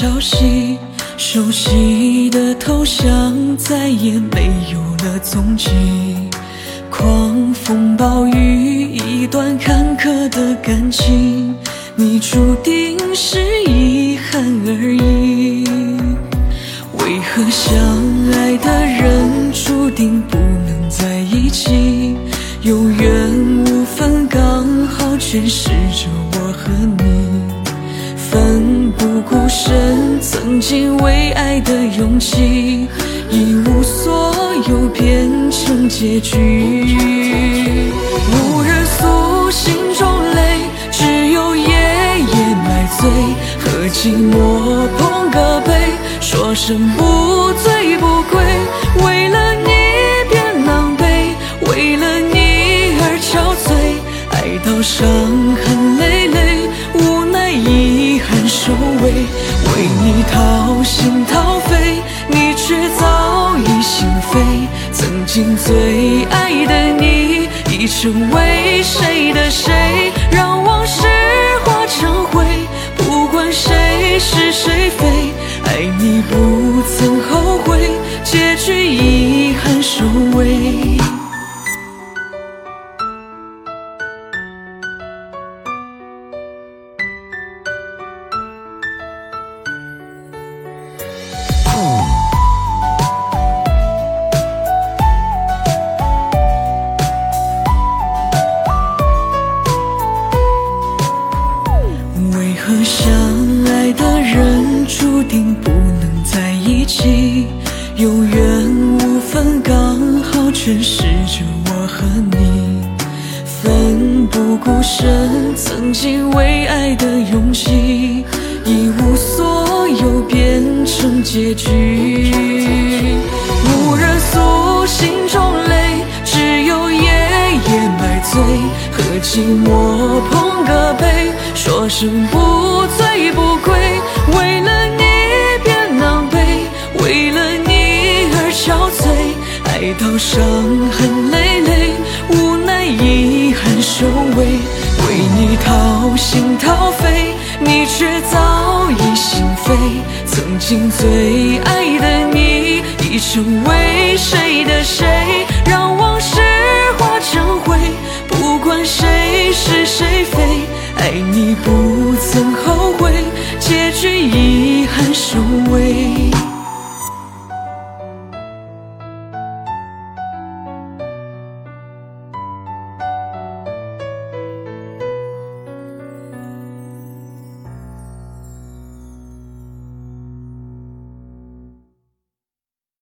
消息，熟悉的头像再也没有了踪迹，狂风暴雨，一段坎坷的感情，你注定是遗憾而已。为何相爱的人注定不能在一起？有缘无分，刚好诠释着我和你。孤身，曾经为爱的勇气，一无所有变成结局。无人诉心中泪，只有夜夜买醉，和寂寞碰个杯，说声不醉不归。为了你变狼狈，为了你而憔悴，爱到伤痕累，遗憾收尾。为你掏心掏肺，你却早已心飞。曾经最爱的你，已成为谁的谁？让往事化成灰，不管谁是谁非，爱你不曾后悔，结局遗憾收尾。有缘无分，刚好诠释着我和你。奋不顾身，曾经为爱的勇气，一无所有变成结局。无人诉心中泪，只有夜夜买醉，和寂寞碰个杯，说声不醉不憔悴，爱到伤痕累累，无奈遗憾收尾。为你掏心掏肺，你却早已心飞。曾经最爱的你，已成为谁的谁？让往事化成灰，不管谁是谁非，爱你不曾后悔，结局已。